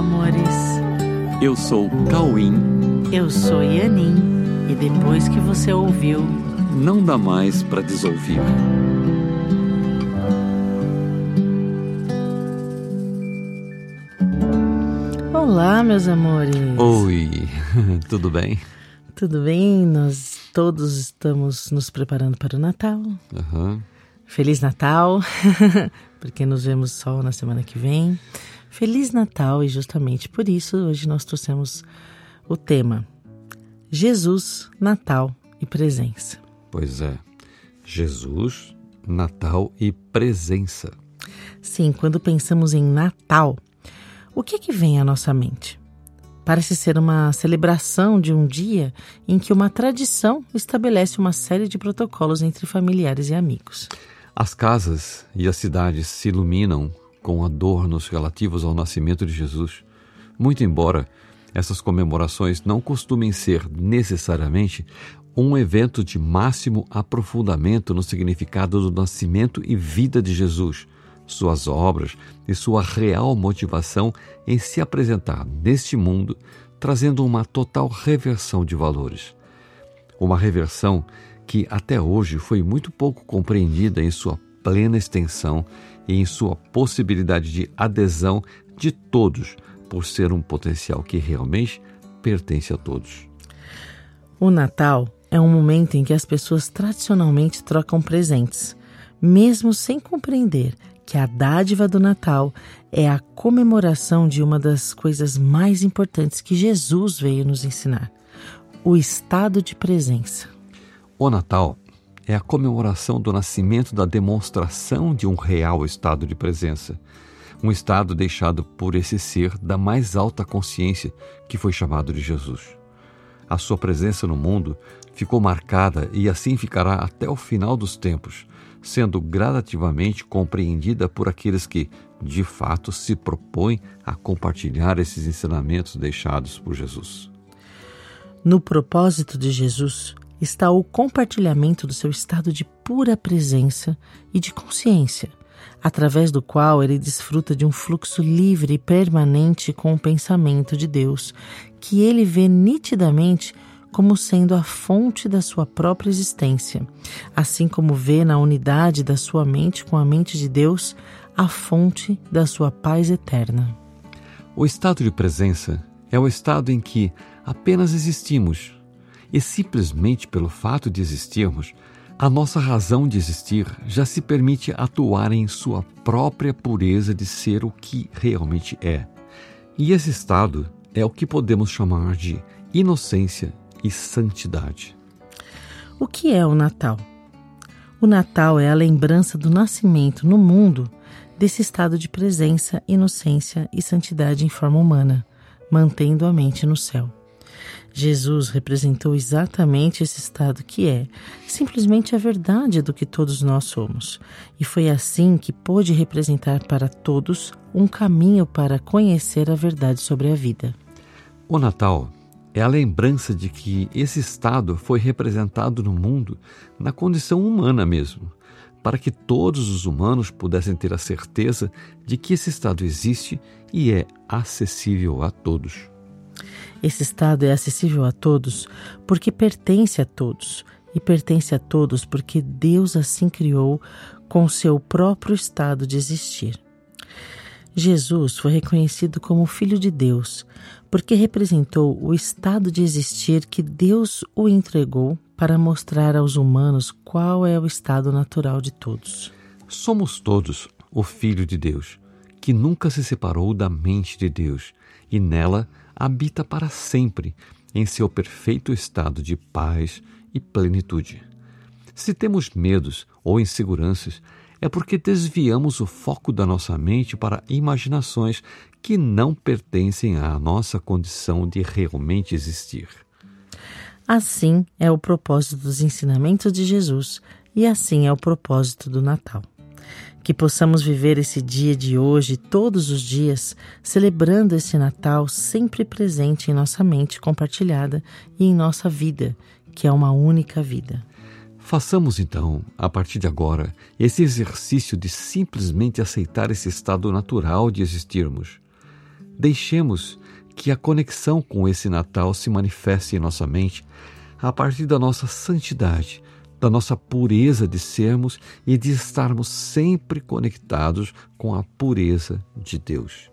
amores. Eu sou Cauim. Eu sou Yanin. E depois que você ouviu, não dá mais para desouvir. Olá, meus amores. Oi, tudo bem? Tudo bem? Nós todos estamos nos preparando para o Natal. Uhum. Feliz Natal, porque nos vemos só na semana que vem. Feliz Natal e justamente por isso hoje nós trouxemos o tema Jesus, Natal e Presença. Pois é, Jesus, Natal e Presença. Sim, quando pensamos em Natal, o que, é que vem à nossa mente? Parece ser uma celebração de um dia em que uma tradição estabelece uma série de protocolos entre familiares e amigos. As casas e as cidades se iluminam com adornos relativos ao nascimento de Jesus. Muito embora essas comemorações não costumem ser necessariamente um evento de máximo aprofundamento no significado do nascimento e vida de Jesus, suas obras e sua real motivação em se apresentar neste mundo, trazendo uma total reversão de valores. Uma reversão que até hoje foi muito pouco compreendida em sua plena extensão e em sua possibilidade de adesão de todos, por ser um potencial que realmente pertence a todos. O Natal é um momento em que as pessoas tradicionalmente trocam presentes, mesmo sem compreender que a dádiva do Natal é a comemoração de uma das coisas mais importantes que Jesus veio nos ensinar: o estado de presença. O Natal é a comemoração do nascimento da demonstração de um real estado de presença, um estado deixado por esse ser da mais alta consciência que foi chamado de Jesus. A sua presença no mundo ficou marcada e assim ficará até o final dos tempos, sendo gradativamente compreendida por aqueles que, de fato, se propõem a compartilhar esses ensinamentos deixados por Jesus. No propósito de Jesus, está o compartilhamento do seu estado de pura presença e de consciência, através do qual ele desfruta de um fluxo livre e permanente com o pensamento de Deus, que ele vê nitidamente como sendo a fonte da sua própria existência, assim como vê na unidade da sua mente com a mente de Deus a fonte da sua paz eterna. O estado de presença é o estado em que apenas existimos e simplesmente pelo fato de existirmos, a nossa razão de existir já se permite atuar em sua própria pureza de ser o que realmente é. E esse estado é o que podemos chamar de inocência e santidade. O que é o Natal? O Natal é a lembrança do nascimento no mundo desse estado de presença, inocência e santidade em forma humana, mantendo a mente no céu. Jesus representou exatamente esse estado que é simplesmente a verdade do que todos nós somos, e foi assim que pôde representar para todos um caminho para conhecer a verdade sobre a vida. O Natal é a lembrança de que esse estado foi representado no mundo na condição humana mesmo, para que todos os humanos pudessem ter a certeza de que esse estado existe e é acessível a todos. Esse estado é acessível a todos porque pertence a todos, e pertence a todos porque Deus assim criou com seu próprio estado de existir. Jesus foi reconhecido como Filho de Deus porque representou o estado de existir que Deus o entregou para mostrar aos humanos qual é o estado natural de todos. Somos todos o Filho de Deus, que nunca se separou da mente de Deus e nela habita para sempre em seu perfeito estado de paz e plenitude. Se temos medos ou inseguranças, é porque desviamos o foco da nossa mente para imaginações que não pertencem à nossa condição de realmente existir. Assim é o propósito dos ensinamentos de Jesus e assim é o propósito do Natal. Que possamos viver esse dia de hoje, todos os dias, celebrando esse Natal sempre presente em nossa mente compartilhada e em nossa vida, que é uma única vida. Façamos então, a partir de agora, esse exercício de simplesmente aceitar esse estado natural de existirmos. Deixemos que a conexão com esse Natal se manifeste em nossa mente a partir da nossa santidade, da nossa pureza de sermos e de estarmos sempre conectados com a pureza de Deus.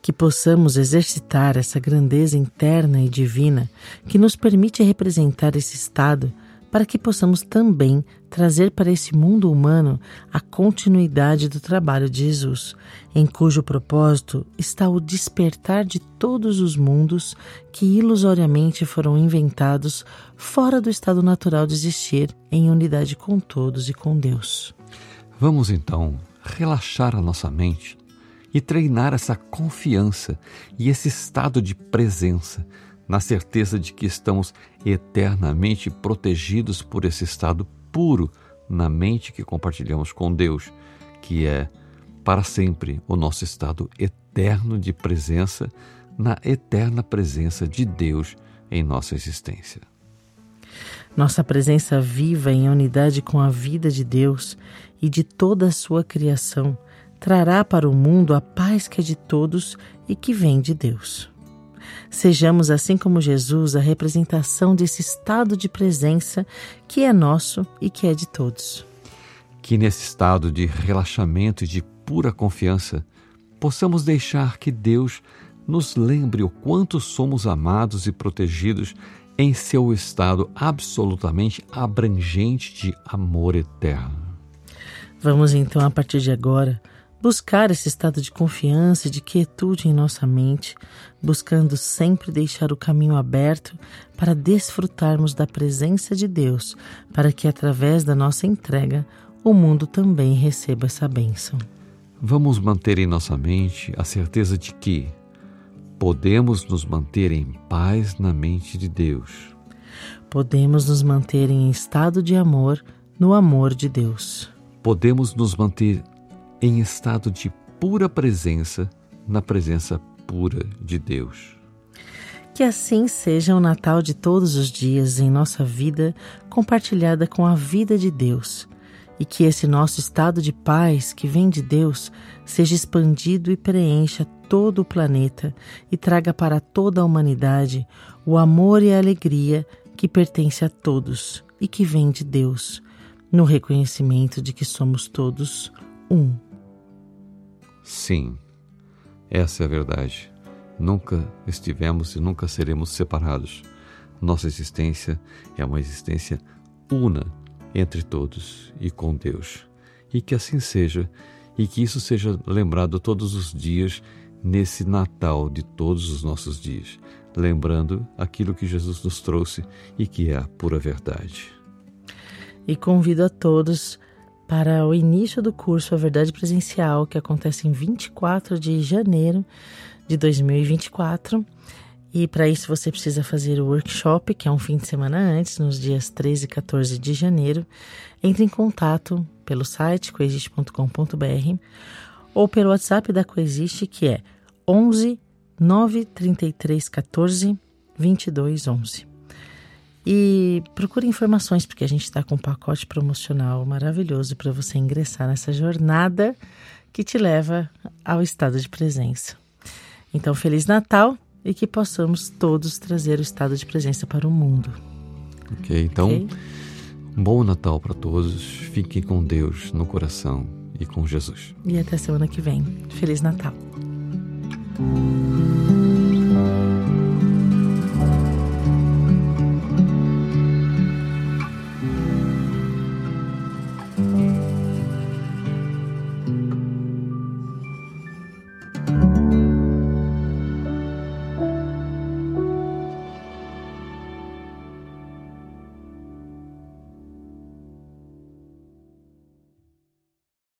Que possamos exercitar essa grandeza interna e divina que nos permite representar esse estado para que possamos também trazer para esse mundo humano a continuidade do trabalho de Jesus, em cujo propósito está o despertar de todos os mundos que ilusoriamente foram inventados fora do estado natural de existir em unidade com todos e com Deus. Vamos então relaxar a nossa mente e treinar essa confiança e esse estado de presença na certeza de que estamos eternamente protegidos por esse estado puro na mente que compartilhamos com Deus, que é para sempre o nosso estado eterno de presença na eterna presença de Deus em nossa existência. Nossa presença viva em unidade com a vida de Deus e de toda a sua criação trará para o mundo a paz que é de todos e que vem de Deus. Sejamos, assim como Jesus, a representação desse estado de presença que é nosso e que é de todos. Que nesse estado de relaxamento e de pura confiança, possamos deixar que Deus nos lembre o quanto somos amados e protegidos em seu estado absolutamente abrangente de amor eterno. Vamos então, a partir de agora, buscar esse estado de confiança e de quietude em nossa mente, buscando sempre deixar o caminho aberto para desfrutarmos da presença de Deus, para que através da nossa entrega o mundo também receba essa bênção. Vamos manter em nossa mente a certeza de que podemos nos manter em paz na mente de Deus. Podemos nos manter em estado de amor no amor de Deus. Podemos nos manter em estado de pura presença na presença pura de Deus. Que assim seja o Natal de todos os dias em nossa vida compartilhada com a vida de Deus, e que esse nosso estado de paz que vem de Deus seja expandido e preencha todo o planeta e traga para toda a humanidade o amor e a alegria que pertence a todos e que vem de Deus, no reconhecimento de que somos todos um. Sim, essa é a verdade. Nunca estivemos e nunca seremos separados. Nossa existência é uma existência una entre todos e com Deus. E que assim seja, e que isso seja lembrado todos os dias nesse Natal de todos os nossos dias, lembrando aquilo que Jesus nos trouxe e que é a pura verdade. E convido a todos para o início do curso A Verdade Presencial, que acontece em 24 de janeiro de 2024. E para isso você precisa fazer o workshop, que é um fim de semana antes, nos dias 13 e 14 de janeiro. Entre em contato pelo site coexiste.com.br ou pelo WhatsApp da Coexiste, que é 11 933 14 22 11. E procure informações, porque a gente está com um pacote promocional maravilhoso para você ingressar nessa jornada que te leva ao estado de presença. Então, Feliz Natal e que possamos todos trazer o estado de presença para o mundo. Ok, então, okay? bom Natal para todos. Fiquem com Deus no coração e com Jesus. E até semana que vem. Feliz Natal.